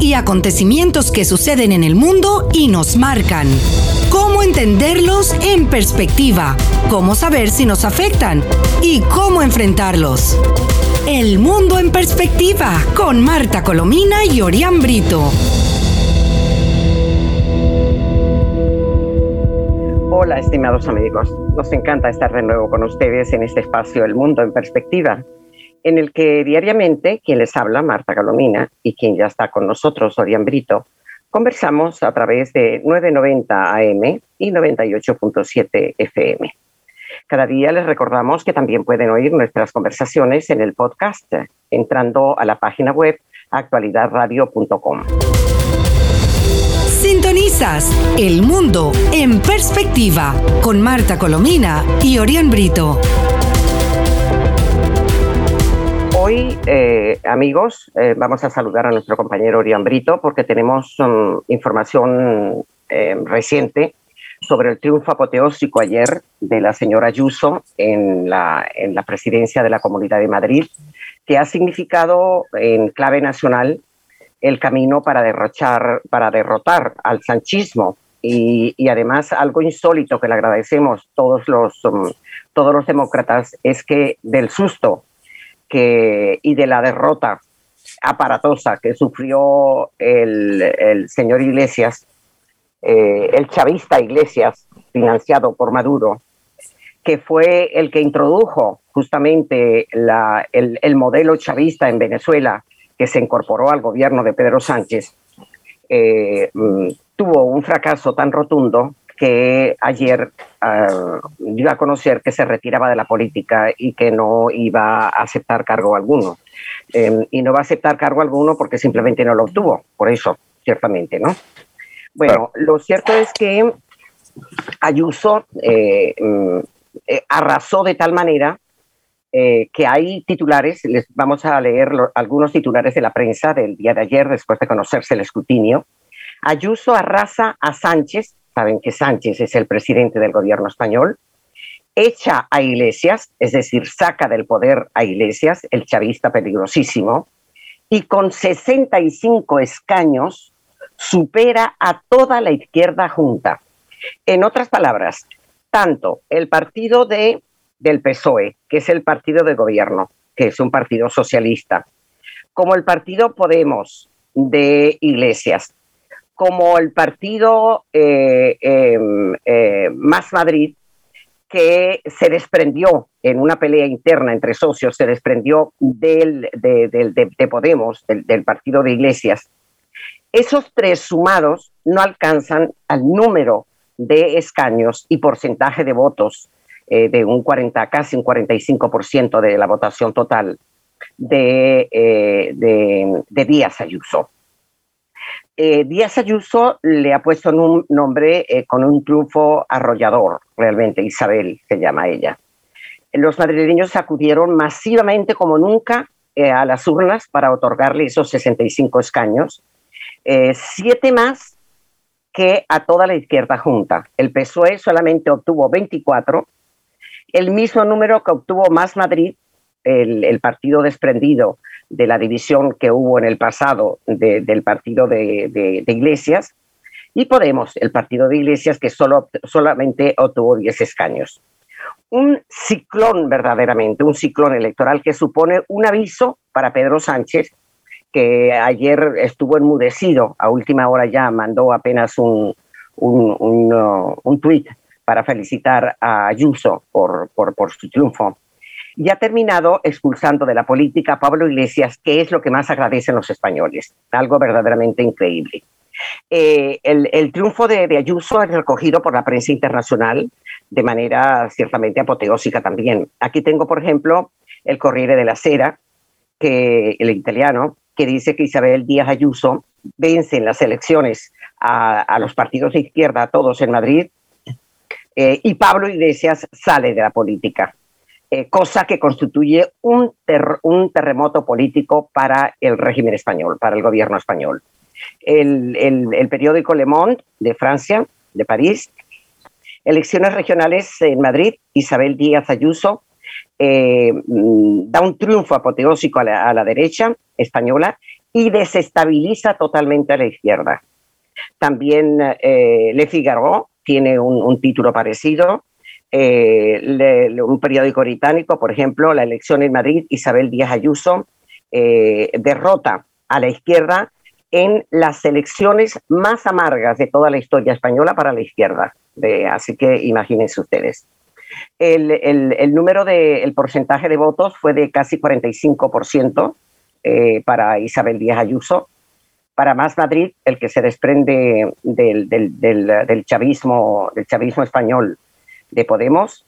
y acontecimientos que suceden en el mundo y nos marcan. Cómo entenderlos en perspectiva, cómo saber si nos afectan y cómo enfrentarlos. El mundo en perspectiva con Marta Colomina y Orián Brito. Hola, estimados amigos. Nos encanta estar de nuevo con ustedes en este espacio El Mundo en Perspectiva, en el que diariamente quien les habla, Marta Colomina, y quien ya está con nosotros, Orián Brito, conversamos a través de 990 AM y 98.7 FM. Cada día les recordamos que también pueden oír nuestras conversaciones en el podcast entrando a la página web actualidadradio.com. Sintonizas El Mundo en Perspectiva con Marta Colomina y Orián Brito. Hoy, eh, amigos, eh, vamos a saludar a nuestro compañero Orián Brito porque tenemos um, información eh, reciente sobre el triunfo apoteósico ayer de la señora Ayuso en la, en la presidencia de la Comunidad de Madrid, que ha significado en clave nacional el camino para derrochar, para derrotar al sanchismo. Y, y, además algo insólito que le agradecemos todos los, um, todos los demócratas es que del susto y de la derrota aparatosa que sufrió el, el señor Iglesias, eh, el chavista Iglesias, financiado por Maduro, que fue el que introdujo justamente el, el modelo chavista en Venezuela, que se incorporó al gobierno de Pedro Sánchez, eh, tuvo un fracaso tan rotundo que ayer uh, dio a conocer que se retiraba de la política y que no iba a aceptar cargo alguno. Eh, y no va a aceptar cargo alguno porque simplemente no lo obtuvo, por eso, ciertamente, ¿no? Bueno, lo cierto es que Ayuso eh, eh, arrasó de tal manera eh, que hay titulares, les vamos a leer lo, algunos titulares de la prensa del día de ayer, después de conocerse el escrutinio. Ayuso arrasa a Sánchez, saben que Sánchez es el presidente del gobierno español, echa a Iglesias, es decir, saca del poder a Iglesias, el chavista peligrosísimo, y con 65 escaños supera a toda la izquierda junta. En otras palabras, tanto el partido de del PSOE, que es el partido de gobierno, que es un partido socialista, como el partido Podemos de Iglesias, como el partido eh, eh, eh, Más Madrid, que se desprendió en una pelea interna entre socios, se desprendió del, de, de, de Podemos, del, partido de Iglesias. Esos tres sumados no alcanzan al número de escaños y porcentaje de votos eh, de un 40, casi un 45% de la votación total de, de Díaz Ayuso. Eh, Díaz Ayuso le ha puesto un nombre eh, con un triunfo arrollador, realmente, Isabel se llama ella. Los madrileños acudieron masivamente como nunca eh, a las urnas para otorgarle esos 65 escaños, siete más que a toda la izquierda junta. El PSOE solamente obtuvo 24 el mismo número que obtuvo Más Madrid, el, el partido desprendido de la división que hubo en el pasado de, del partido de, de, Iglesias, y Podemos, el partido de Iglesias, que solo, solamente obtuvo 10 escaños. Un ciclón verdaderamente, un ciclón electoral que supone un aviso para Pedro Sánchez, que ayer estuvo enmudecido, a última hora ya mandó apenas un, un, un, uh, un tuit para felicitar a Ayuso por, por su triunfo. Y ha terminado expulsando de la política a Pablo Iglesias, que es lo que más agradecen los españoles, algo verdaderamente increíble. Eh, el, triunfo de, Ayuso es recogido por la prensa internacional de manera ciertamente apoteósica también. Aquí tengo, por ejemplo, el Corriere de la Sera, que, el italiano, que dice que Isabel Díaz Ayuso vence en las elecciones a, a los partidos de izquierda, a todos en Madrid, eh, y Pablo Iglesias sale de la política, eh, cosa que constituye un, ter un, terremoto político para el régimen español, para el gobierno español. El, periódico Le Monde de Francia, de París, elecciones regionales en Madrid, Isabel Díaz Ayuso eh, da un triunfo apoteósico a la, a la derecha española y desestabiliza totalmente a la izquierda. También eh, Le Figaro tiene un, título parecido. Eh, un periódico británico, por ejemplo, la elección en Madrid, Isabel Díaz Ayuso eh, derrota a la izquierda en las elecciones más amargas de toda la historia española para la izquierda. así que imagínense ustedes. El, número de, el porcentaje de votos fue de casi 45% eh, para Isabel Díaz Ayuso. Para Más Madrid, el que se desprende del, del, del, chavismo, del chavismo español de Podemos,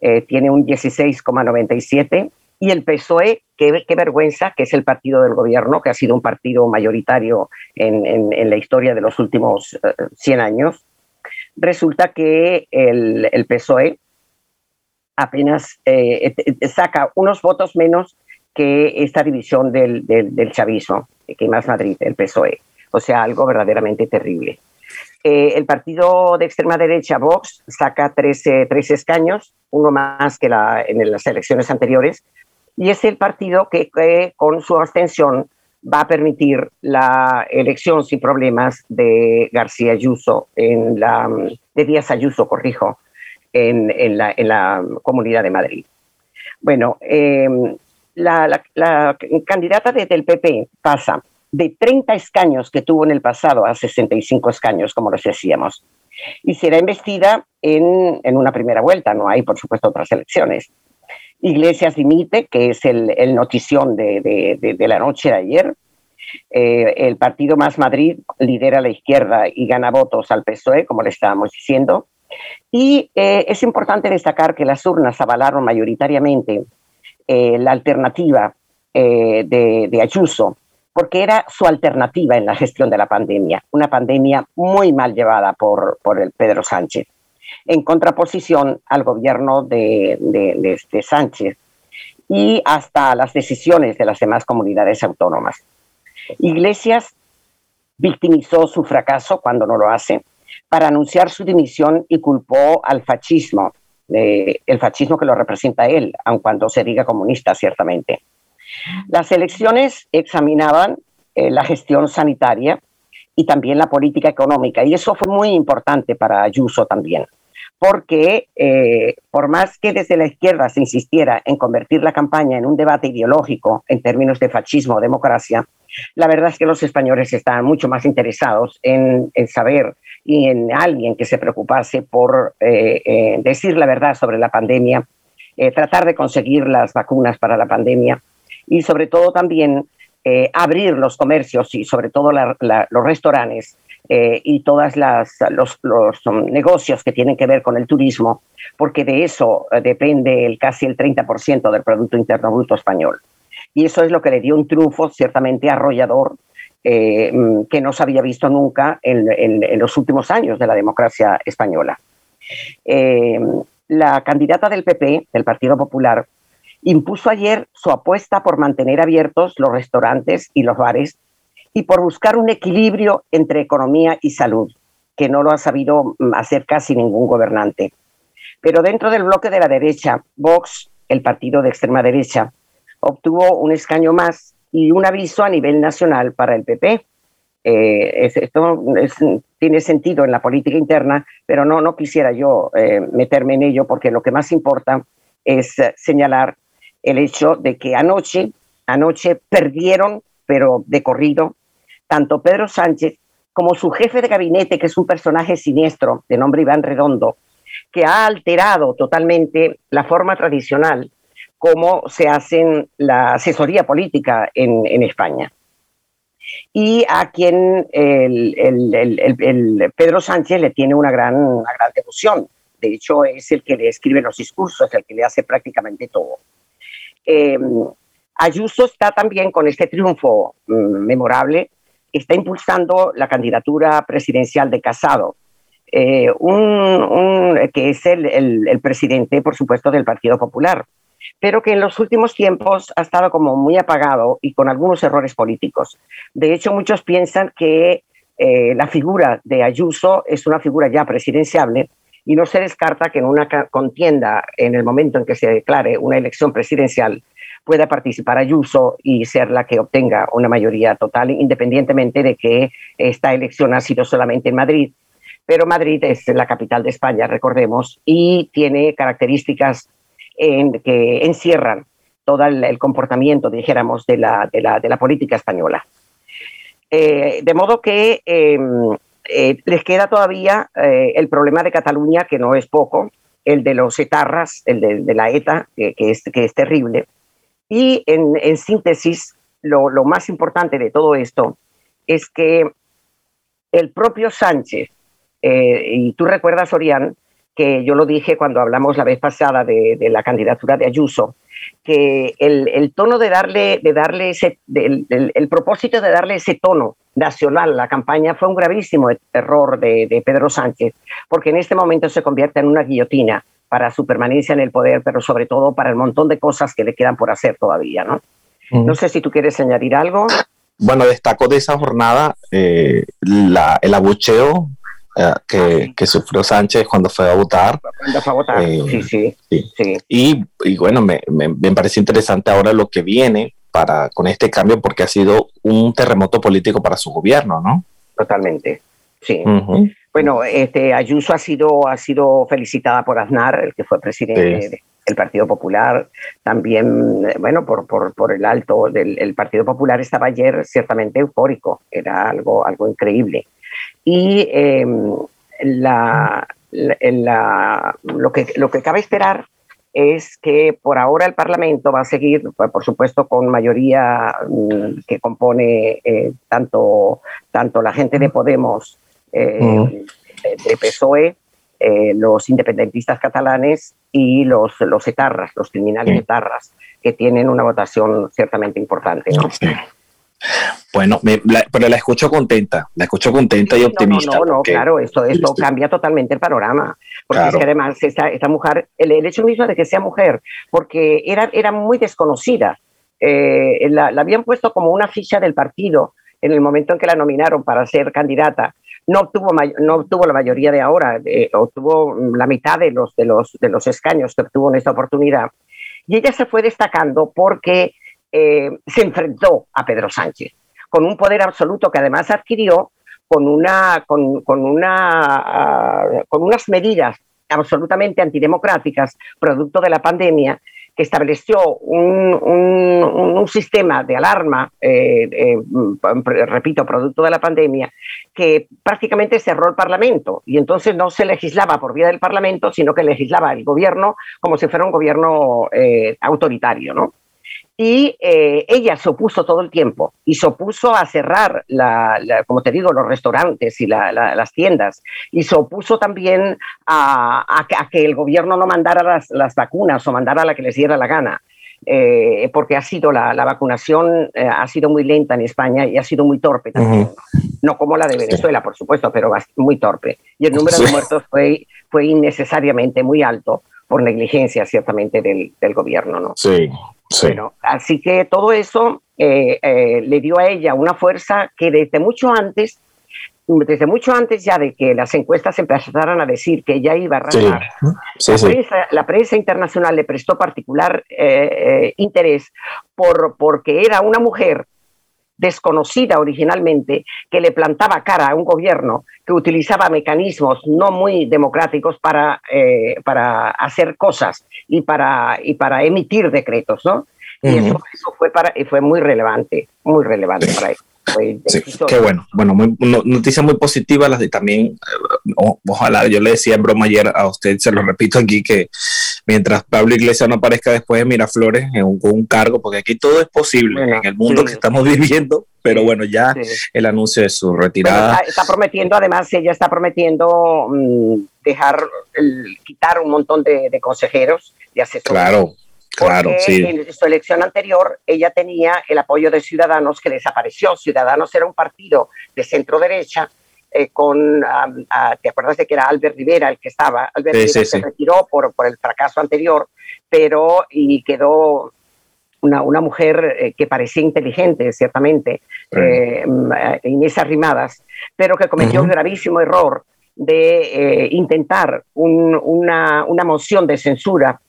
eh, tiene un 16,97 y el PSOE, qué, qué, vergüenza, que es el partido del gobierno, que ha sido un partido mayoritario en, en, la historia de los últimos 100 eh, años, resulta que el, el PSOE apenas saca unos votos menos que esta división del, del, chavismo, que más Madrid, el PSOE. O sea, algo verdaderamente terrible. Eh, el partido de extrema derecha, Vox, saca 13, escaños, uno más que la, en las elecciones anteriores, y es el partido que, con su abstención va a permitir la elección sin problemas de García Ayuso, en la, de Díaz Ayuso, corrijo, en, en, la, en la Comunidad de Madrid. Bueno, eh, la, candidata del PP pasa de 30 escaños que tuvo en el pasado a 65 escaños, como les decíamos, y será investida en, una primera vuelta, no hay, por supuesto, otras elecciones. Iglesias dimite, que es el, notición de, la noche de ayer. Eh, el partido Más Madrid lidera la izquierda y gana votos al PSOE, como le estábamos diciendo. Y eh, es importante destacar que las urnas avalaron mayoritariamente eh, la alternativa eh, de, Ayuso, porque era su alternativa en la gestión de la pandemia, una pandemia muy mal llevada por, por el Pedro Sánchez, en contraposición al gobierno de, de, Sánchez y hasta las decisiones de las demás comunidades autónomas. Iglesias victimizó su fracaso cuando no lo hace para anunciar su dimisión y culpó al fascismo el fascismo que lo representa él, aun cuando se diga comunista, ciertamente. Las elecciones examinaban eh, la gestión sanitaria y también la política económica, y eso fue muy importante para Ayuso también, porque eh, por más que desde la izquierda se insistiera en convertir la campaña en un debate ideológico en términos de fascismo o democracia, la verdad es que los españoles estaban mucho más interesados en, en saber y en alguien que se preocupase por eh, eh, decir la verdad sobre la pandemia, eh, tratar de conseguir las vacunas para la pandemia y sobre todo también abrir los comercios y sobre todo los restaurantes y todos los, los, negocios que tienen que ver con el turismo, porque de eso depende el, casi el 30% del Producto Interno Bruto español. Y eso es lo que le dio un triunfo ciertamente arrollador eh, mm, que no se había visto nunca en, los últimos años de la democracia española. Eh, la candidata del PP, del Partido Popular, impuso ayer su apuesta por mantener abiertos los restaurantes y los bares y por buscar un equilibrio entre economía y salud, que no lo ha sabido mm, hacer casi ningún gobernante. Pero dentro del bloque de la derecha, Vox, el partido de extrema derecha, obtuvo un escaño más y un aviso a nivel nacional para el PP. Eh, esto tiene sentido en la política interna, pero no, no quisiera yo eh, meterme en ello porque lo que más importa es eh, señalar el hecho de que anoche, anoche perdieron, pero de corrido, tanto Pedro Sánchez como su jefe de gabinete, que es un personaje siniestro de nombre Iván Redondo, que ha alterado totalmente la forma tradicional cómo se hace la asesoría política en, España. Y a quien Pedro Sánchez le tiene una gran, gran devoción. De hecho, es el que le escribe los discursos, el que le hace prácticamente todo. Em, Ayuso está también con este triunfo mm, memorable, está impulsando la candidatura presidencial de Casado, eh, que es el, presidente, por supuesto, del Partido Popular pero que en los últimos tiempos ha estado como muy apagado y con algunos errores políticos. De hecho, muchos piensan que eh, la figura de Ayuso es una figura ya presidenciable y no se descarta que en una contienda, en el momento en que se declare una elección presidencial, pueda participar Ayuso y ser la que obtenga una mayoría total, independientemente de que esta elección ha sido solamente en Madrid. Pero Madrid es la capital de España, recordemos, y tiene características que encierran todo el, comportamiento, dijéramos, de la, de la, política española. Eh, de modo que em, eh, les queda todavía eh, el problema de Cataluña, que no es poco, el de los etarras, el de, la ETA, que, es, que es terrible. Y en, síntesis, lo, más importante de todo esto es que el propio Sánchez, y tú recuerdas, Orián, que yo lo dije cuando hablamos la vez pasada de, la candidatura de Ayuso, que el, tono de darle, de darle ese, el, propósito de darle ese tono nacional a la campaña fue un gravísimo error de, Pedro Sánchez, porque en este momento se convierte en una guillotina para su permanencia en el poder, pero sobre todo para el montón de cosas que le quedan por hacer todavía, ¿no? No sé si tú quieres añadir algo. Bueno, destaco de esa jornada eh, el abucheo que, que, sufrió Sánchez cuando fue a votar. Cuando fue a votar, eh, sí, sí, sí. Y, y, bueno, me, me, me, parece interesante ahora lo que viene para, con este cambio porque ha sido un terremoto político para su gobierno, ¿no? Totalmente, sí. Bueno, este, Ayuso ha sido, ha sido felicitada por Aznar, el que fue presidente del Partido Popular, también, bueno, por, por, por el alto del el Partido Popular estaba ayer ciertamente eufórico, era algo, algo increíble. Y em, la, lo, que, lo que cabe esperar es que por ahora el Parlamento va a seguir, por supuesto, con mayoría mm, que compone eh, tanto, tanto la gente de Podemos, eh, de, PSOE, eh, los independentistas catalanes y los, los etarras, los criminales etarras, que tienen una votación ciertamente importante. ¿no? Bueno, pero la escucho contenta, la escucho contenta y optimista. No, no, claro, esto, esto cambia totalmente el panorama. Porque es que además esta, esta mujer, el, hecho mismo de que sea mujer, porque era, era muy desconocida. Eh, la, habían puesto como una ficha del partido en el momento en que la nominaron para ser candidata. No obtuvo, no obtuvo la mayoría de ahora, eh, obtuvo la mitad de los, de, los, de los escaños que obtuvo en esta oportunidad. Y ella se fue destacando porque eh, se enfrentó a Pedro Sánchez, con un poder absoluto que además adquirió con, ah, unas medidas absolutamente antidemocráticas, producto de la pandemia, que estableció un, sistema de alarma, eh, eh, repito, producto de la pandemia, que prácticamente cerró el Parlamento y entonces no se legislaba por vía del Parlamento, sino que legislaba el gobierno como si fuera un gobierno autoritario, ¿no? Y eh, ella se opuso todo el tiempo y se opuso a cerrar, la, como te digo, los restaurantes y las tiendas y se opuso también a, que el gobierno no mandara las, vacunas o mandara la que les diera la gana. Eh, porque ha sido la, vacunación eh, ha sido muy lenta en España y ha sido muy torpe también. No como la de Venezuela, por supuesto, pero muy torpe. Y el número de muertos fue, fue innecesariamente muy alto por negligencia, ciertamente, del, del gobierno. ¿no? Sí, bueno, así que todo eso eh, eh, le dio a ella una fuerza que desde mucho antes, desde mucho antes ya de que las encuestas empezaran a decir que ella iba a arrasar, la, Prensa, internacional le prestó particular eh, interés por, porque era una mujer desconocida originalmente, que le plantaba cara a un gobierno que utilizaba mecanismos no muy democráticos para, para hacer cosas y para, y para emitir decretos, ¿no? Y eso, fue, para, y fue muy relevante, muy relevante para Sí, qué bueno. Bueno, muy, noticia muy positiva. Las de también, eh, ojalá, yo le decía en broma ayer a usted, se lo repito aquí, que mientras Pablo Iglesias no aparezca después de Miraflores en un, con un cargo, porque aquí todo es posible en el mundo que estamos viviendo, pero bueno, ya el anuncio de su retirada. está, prometiendo, además, ella está prometiendo mm, dejar, quitar un montón de, consejeros y asesores. Claro. Claro, sí. En su elección anterior, ella tenía el apoyo de Ciudadanos que desapareció. Ciudadanos era un partido de centro derecha eh, con, ¿te acuerdas de que era Albert Rivera el que estaba? Albert Rivera se retiró por, por el fracaso anterior, pero y quedó una, una mujer eh, que parecía inteligente, ciertamente, eh, Inés Arrimadas, pero que cometió un gravísimo error de intentar una, una moción de censura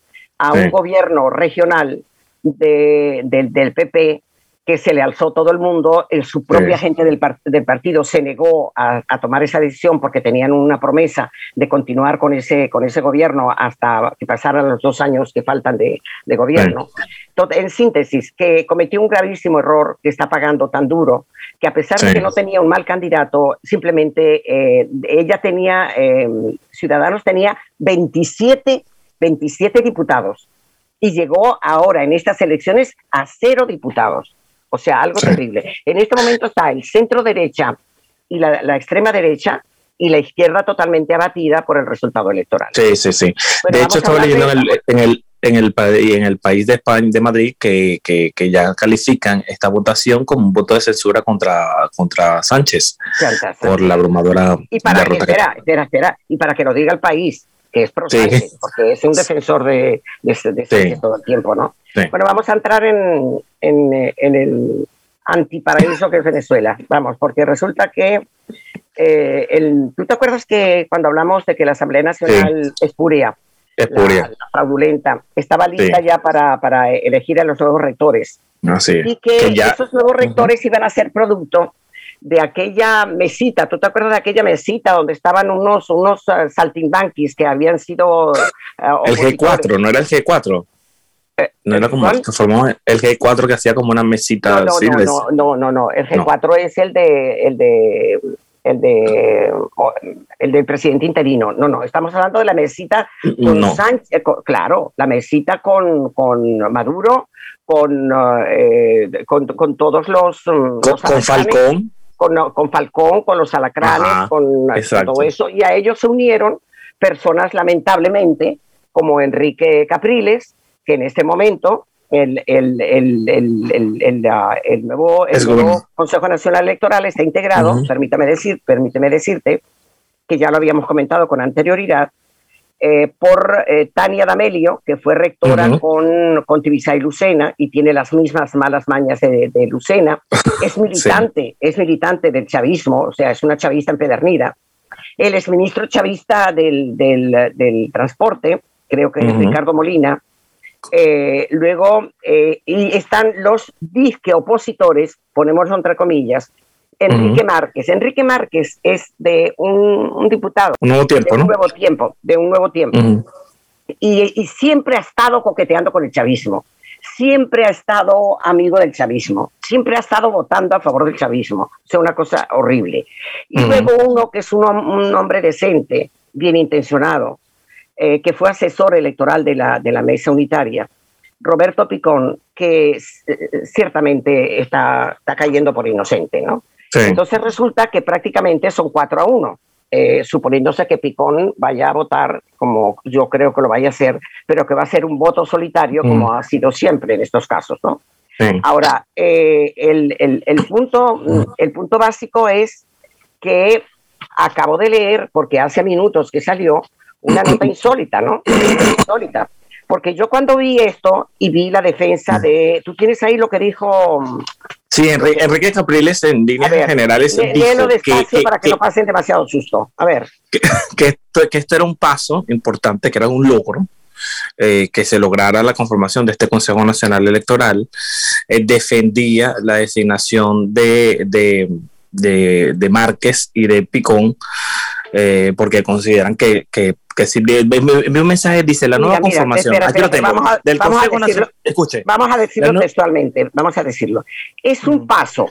a un gobierno regional de, del PP que se le alzó todo el mundo, el, su propia gente del, del, partido se negó a, tomar esa decisión porque tenían una promesa de continuar con ese, con ese gobierno hasta que pasaran los dos años que faltan de, de gobierno. en síntesis, que cometió un gravísimo error que está pagando tan duro, que a pesar de que no tenía un mal candidato, simplemente eh, ella tenía, eh, Ciudadanos tenía 27, 27 diputados y llegó ahora en estas elecciones a cero diputados. O sea, algo terrible. En este momento está el centro derecha y la, extrema derecha y la izquierda totalmente abatida por el resultado electoral. Sí, sí, sí. de hecho, estaba leyendo en el, en el, en el, en el país de España, de Madrid, que, que, que, ya califican esta votación como un voto de censura contra, contra Sánchez por la abrumadora y para que, espera, espera, espera, y para que lo diga el país, que es pro Sánchez, porque es un defensor de, de, Sánchez todo el tiempo, ¿no? Bueno, vamos a entrar en, en, en el antiparaíso que es Venezuela. Vamos, porque resulta que eh, el, ¿tú te acuerdas que cuando hablamos de que la Asamblea Nacional es puria, la, fraudulenta, estaba lista ya para, para, elegir a los nuevos rectores? Ah, y que, esos nuevos rectores iban a ser producto de aquella mesita, ¿tú te acuerdas de aquella mesita donde estaban unos, unos uh, saltimbanquis que habían sido... Uh, el G4, ¿no era el G4? Eh, no era como que formó el G4 que hacía como una mesita. No, no, no, no, no, el G4 es el de, el de, el de, el del presidente interino. No, no, estamos hablando de la mesita con Sánchez, eh, claro, la mesita con, con Maduro, con, eh, con, con, todos los, con, con Falcón. Con, con, Falcón, con los alacranes, con todo eso, y a ellos se unieron personas lamentablemente como Enrique Capriles, que en este momento el, el, el, el nuevo, Consejo Nacional Electoral está integrado, permítame, decir, permíteme decirte, que ya lo habíamos comentado con anterioridad, eh, por eh, Tania D'Amelio, que fue rectora con, con Tibisay Lucena y tiene las mismas malas mañas de, Lucena. Es militante, es militante del chavismo, o sea, es una chavista empedernida. Él es ministro chavista del, del, del transporte, creo que es Ricardo Molina, eh, luego, eh, y están los disque opositores, ponemos entre comillas, Enrique Márquez. Enrique Márquez es de un, diputado. Un nuevo tiempo, de un nuevo tiempo, de un nuevo tiempo. y, siempre ha estado coqueteando con el chavismo. Siempre ha estado amigo del chavismo. Siempre ha estado votando a favor del chavismo. O sea, una cosa horrible. Y luego uno que es un, un hombre decente, bien intencionado, eh, que fue asesor electoral de la, de la mesa unitaria, Roberto Picón, que eh, ciertamente está, está cayendo por inocente, ¿no? Entonces resulta que prácticamente son cuatro a uno, eh, suponiéndose que Picón vaya a votar como yo creo que lo vaya a hacer, pero que va a ser un voto solitario como mm. ha sido siempre en estos casos, ¿no? Ahora, el, el, el, punto, el punto básico es que acabo de leer, porque hace minutos que salió, una nota insólita, ¿no? insólita. Porque yo cuando vi esto y vi la defensa de, tú tienes ahí lo que dijo... Sí, Enrique, Capriles en líneas generales dijo que, para que, no pasen demasiado susto. A ver. Que, esto, que esto era un paso importante, que era un logro, eh, que se lograra la conformación de este Consejo Nacional Electoral, eh, defendía la designación de, de, de, de Márquez y de Picón, eh, porque consideran que, que que si un mensaje dice la nueva conformación, aquí lo tengo, vamos a, del Consejo Nacional, escuche. Vamos a decirlo textualmente, vamos a decirlo. Es un paso,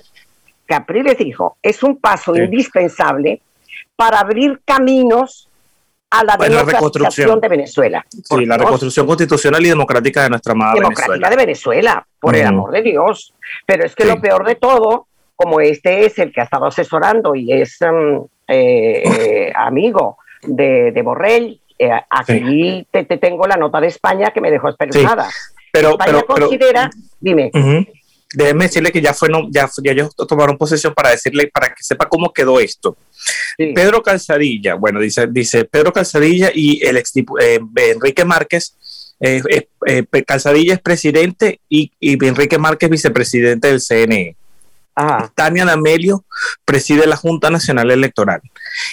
Capriles dijo, es un paso indispensable para abrir caminos a la bueno, reconstrucción. de Venezuela. Sí, la reconstrucción constitucional y democrática de nuestra amada democrática de Venezuela, por el amor de Dios. Pero es que lo peor de todo, como este es el que ha estado asesorando y es mm, eh, eh, amigo de, de Borrell. Eh, aquí te, tengo la nota de España que me dejó espeluznada. Pero, España considera, dime. Déjeme decirle que ya fue, no, ya, ya ellos tomaron posesión para decirle, para que sepa cómo quedó esto. Pedro Calzadilla, bueno, dice, dice Pedro Calzadilla y el ex, eh, Enrique Márquez, eh, Calzadilla es presidente y, y, Enrique Márquez vicepresidente del CNE. Tania Namelio preside la Junta Nacional Electoral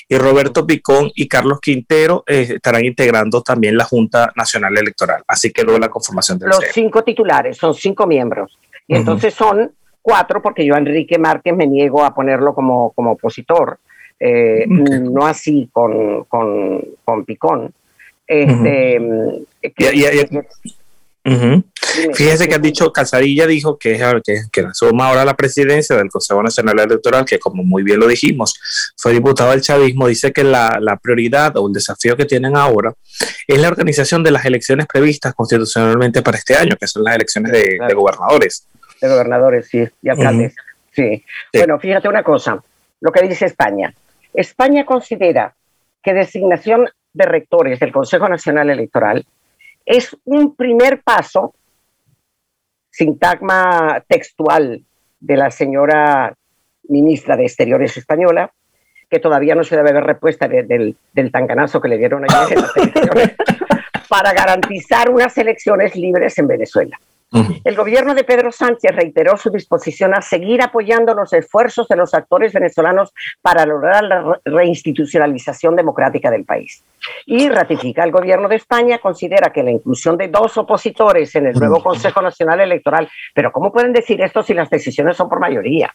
y Roberto Picón y Carlos Quintero eh, estarán integrando también la Junta Nacional Electoral. Así que luego la conformación del Los cinco titulares, son cinco miembros. Y entonces son cuatro, porque yo Enrique Márquez me niego a ponerlo como, como opositor, eh, no así con, con, con Picón. Este, Fíjese que ha dicho, Casadilla dijo que, que, que suma ahora la presidencia del Consejo Nacional Electoral, que como muy bien lo dijimos, fue diputado del chavismo, dice que la, la, prioridad o el desafío que tienen ahora es la organización de las elecciones previstas constitucionalmente para este año, que son las elecciones de, gobernadores. De gobernadores, sí, y alcaldes. sí. Bueno, fíjate una cosa, lo que dice España. España considera que designación de rectores del Consejo Nacional Electoral es un primer paso, sintagma textual de la señora ministra de Exteriores española, que todavía no se debe ver respuesta del, del tanganazo que le dieron ayer en las elecciones, para garantizar unas elecciones libres en Venezuela. El gobierno de Pedro Sánchez reiteró su disposición a seguir apoyando los esfuerzos de los actores venezolanos para lograr la reinstitucionalización democrática del país. Y ratifica el gobierno de España, considera que la inclusión de dos opositores en el nuevo Consejo Nacional Electoral, pero ¿cómo pueden decir esto si las decisiones son por mayoría?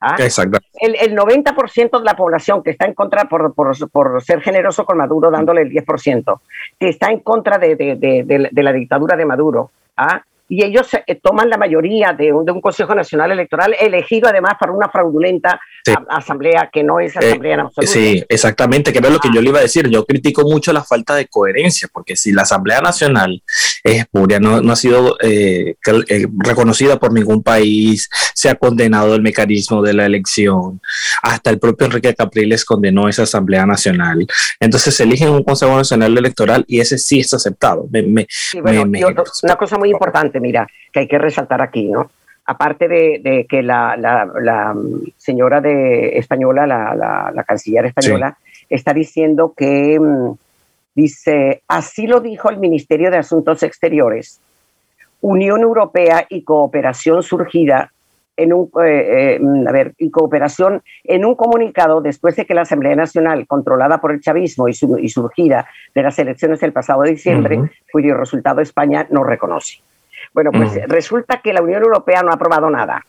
¿Ah? Exacto. El, el 90% de la población que está en contra, por, por, por, ser generoso con Maduro, dándole el 10%, que está en contra de, de, de, de la dictadura de Maduro, ¿ah? Y ellos eh, toman la mayoría de un, de un, Consejo Nacional Electoral elegido además para una fraudulenta asamblea que no es eh, asamblea en absoluto. Sí, exactamente, que era lo que yo le iba a decir. Yo critico mucho la falta de coherencia, porque si la Asamblea Nacional es espuria, no, no ha sido eh, reconocida por ningún país, se ha condenado el mecanismo de la elección, hasta el propio Enrique Capriles condenó esa Asamblea Nacional. Entonces se eligen un Consejo Nacional Electoral y ese sí es aceptado. Me, sí, bueno, me, una cosa muy importante mira, que hay que resaltar aquí, ¿no? Aparte de, que la, la, señora de española, la, la canciller española, está diciendo que, mm, dice, así lo dijo el Ministerio de Asuntos Exteriores, Unión Europea y cooperación surgida en un, eh, eh, a ver, y cooperación en un comunicado después de que la Asamblea Nacional, controlada por el chavismo y, y surgida de las elecciones del pasado diciembre, cuyo resultado España no reconoce. Bueno, pues mm. resulta que la Unión Europea no ha aprobado nada,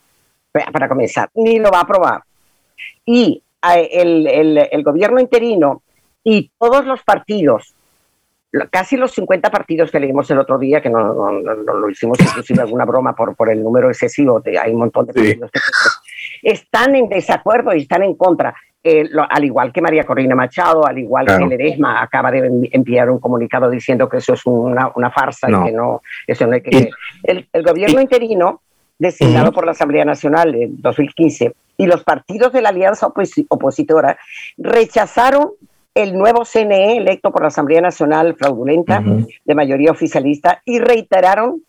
para comenzar, ni lo va a aprobar. Y eh, el, gobierno interino y todos los partidos, casi los 50 partidos que leímos el otro día, que no, lo hicimos inclusive alguna broma por, por el número excesivo, hay un montón de partidos están en desacuerdo y están en contra. Eh, al igual que María Corina Machado, al igual que Ledesma, acaba de enviar un comunicado diciendo que eso es una, farsa y que no, eso no hay que... el, gobierno interino, designado por la Asamblea Nacional en 2015, y los partidos de la alianza opositora rechazaron el nuevo CNE electo por la Asamblea Nacional fraudulenta de mayoría oficialista y reiteraron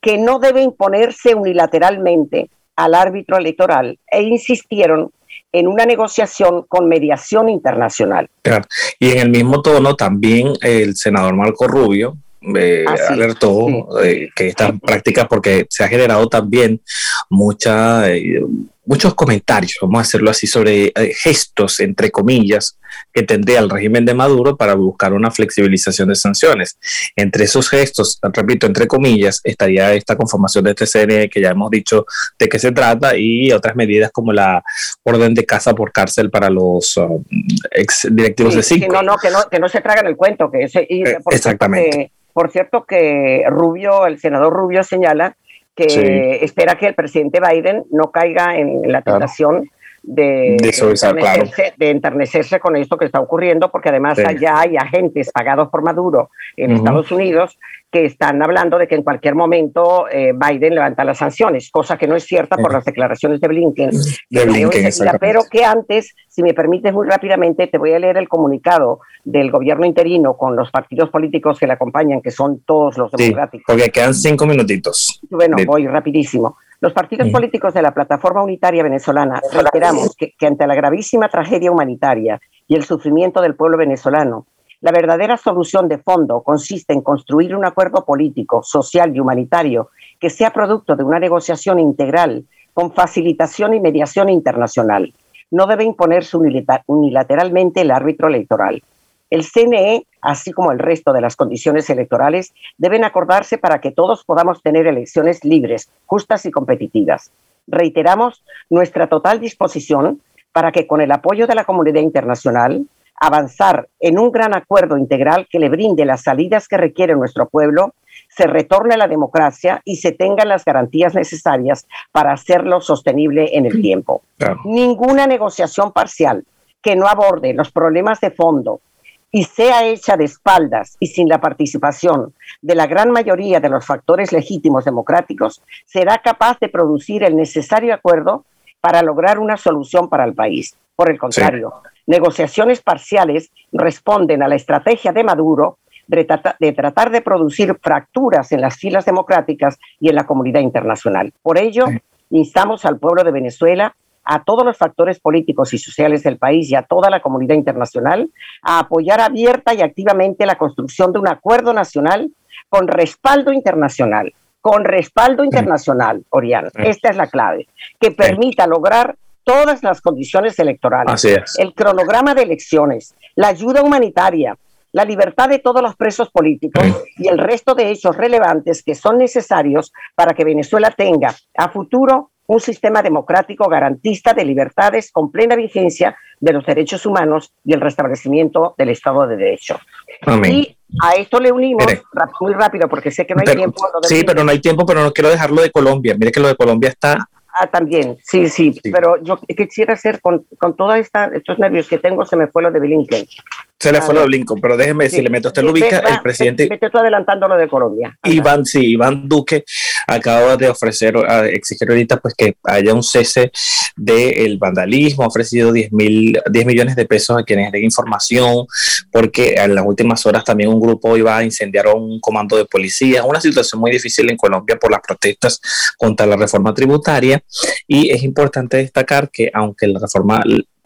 que no debe imponerse unilateralmente al árbitro electoral e insistieron en una negociación con mediación internacional. Y en el mismo tono también el senador Marco Rubio eh, alertó eh, que estas prácticas, porque se ha generado también mucha... Eh, muchos comentarios, vamos a hacerlo así, sobre eh, gestos, entre comillas, que tendría el régimen de Maduro para buscar una flexibilización de sanciones. Entre esos gestos, repito, entre comillas, estaría esta conformación de este CNE que ya hemos dicho de qué se trata y otras medidas como la orden de casa por cárcel para los um, ex directivos de cinco. no, no, que no, que no se tragan el cuento. Que ese, y eh, exactamente. por cierto, que Rubio, el senador Rubio señala que espera que el presidente Biden no caiga en la tentación de, de, enternecerse, con esto que está ocurriendo, porque además allá hay agentes pagados por Maduro en Estados Unidos que están hablando de que en cualquier momento eh, Biden levanta las sanciones, cosa que no es cierta por las declaraciones de Blinken. De Blinken pero que antes, si me permites muy rápidamente, te voy a leer el comunicado del gobierno interino con los partidos políticos que le acompañan, que son todos los democráticos. Porque quedan cinco minutitos. Bueno, voy rapidísimo. Los partidos políticos de la plataforma unitaria venezolana reiteramos que, que ante la gravísima tragedia humanitaria y el sufrimiento del pueblo venezolano, la verdadera solución de fondo consiste en construir un acuerdo político, social y humanitario que sea producto de una negociación integral con facilitación y mediación internacional. No debe imponerse unilateralmente el árbitro electoral. El CNE, así como el resto de las condiciones electorales, deben acordarse para que todos podamos tener elecciones libres, justas y competitivas. Reiteramos nuestra total disposición para que con el apoyo de la comunidad internacional, avanzar en un gran acuerdo integral que le brinde las salidas que requiere nuestro pueblo, se retorne la democracia y se tengan las garantías necesarias para hacerlo sostenible en el tiempo. Ninguna negociación parcial que no aborde los problemas de fondo, y sea hecha de espaldas y sin la participación de la gran mayoría de los factores legítimos democráticos, será capaz de producir el necesario acuerdo para lograr una solución para el país. Por el contrario, negociaciones parciales responden a la estrategia de Maduro de, tratar de producir fracturas en las filas democráticas y en la comunidad internacional. Por ello, instamos al pueblo de Venezuela a todos los factores políticos y sociales del país y a toda la comunidad internacional a apoyar abierta y activamente la construcción de un acuerdo nacional con respaldo internacional, con respaldo internacional, Orián. Esta es la clave, que permita lograr todas las condiciones electorales, el cronograma de elecciones, la ayuda humanitaria, la libertad de todos los presos políticos y el resto de hechos relevantes que son necesarios para que Venezuela tenga a futuro un sistema democrático garantista de libertades con plena vigencia de los derechos humanos y el restablecimiento del Estado de Derecho. Y a esto le unimos, muy rápido, porque sé que no hay tiempo. Sí, pero no hay tiempo, pero no quiero dejarlo de Colombia. Mire que lo de Colombia está Ah, también, sí, sí, pero yo quisiera hacer con, con todos estos nervios que tengo, se me fue lo de Blinken. Se le fue lo de Blinken, pero déjeme decirle, mientras usted lo ubica, el presidente... Me estoy adelantando lo de Colombia. Iván, sí, Iván Duque acaba de ofrecer, a exigir ahorita pues que haya un cese del vandalismo, ha ofrecido 10, mil, 10 millones de pesos a quienes den información, porque en las últimas horas también un grupo iba a incendiar un comando de policía, una situación muy difícil en Colombia por las protestas contra la reforma tributaria, y es importante destacar que aunque la reforma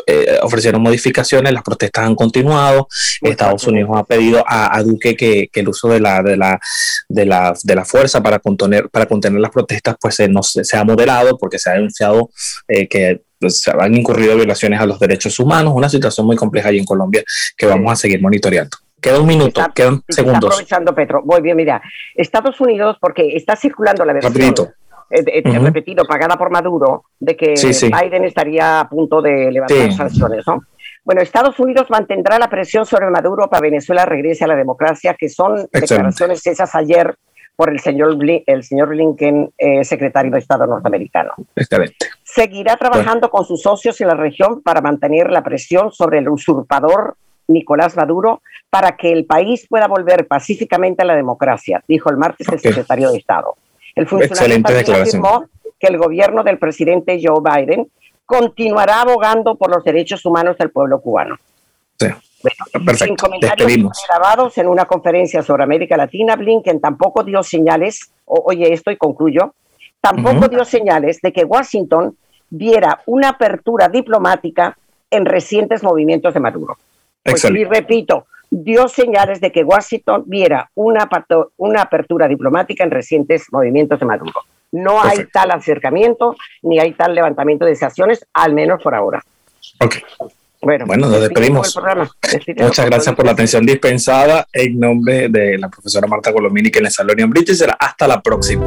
eh, ofrecieron modificaciones, las protestas han continuado. Estados Unidos ha pedido a, Duque que, el uso de la, de la, de la, de la fuerza para contener, para contener las protestas pues no se, ha moderado porque se ha denunciado eh, que pues, han incurrido violaciones a los derechos humanos, una situación muy compleja ahí en Colombia que vamos a seguir monitoreando. Queda un minuto, quedan segundos. aprovechando, Petro. Muy bien, mira. Estados Unidos, porque está circulando la versión. Eh, eh, repetido, pagada por Maduro, de que Biden estaría a punto de levantar sanciones, ¿no? Bueno, Estados Unidos mantendrá la presión sobre Maduro para que Venezuela regrese a la democracia, que son declaraciones hechas ayer por el señor, el señor Blinken, eh, secretario de Estado norteamericano. Excelente. Seguirá trabajando con sus socios en la región para mantener la presión sobre el usurpador Nicolás Maduro para que el país pueda volver pacíficamente a la democracia, dijo el martes el secretario de Estado. El funcionario afirmó que el gobierno del presidente Joe Biden continuará abogando por los derechos humanos del pueblo cubano. Sí. Perfecto. En comentarios grabados en una conferencia sobre América Latina, Blinken tampoco dio señales, oye esto y concluyo, tampoco dio señales de que Washington viera una apertura diplomática en recientes movimientos de Maduro. Pues, y repito, dio señales de que Washington viera una, una apertura diplomática en recientes movimientos de Maduro. No hay tal acercamiento ni hay tal levantamiento de sanciones, al menos por ahora. Ok. Bueno, bueno nos despedimos. Muchas gracias por la atención dispensada en nombre de la profesora Marta Colomini, que les en Brito y será hasta la próxima.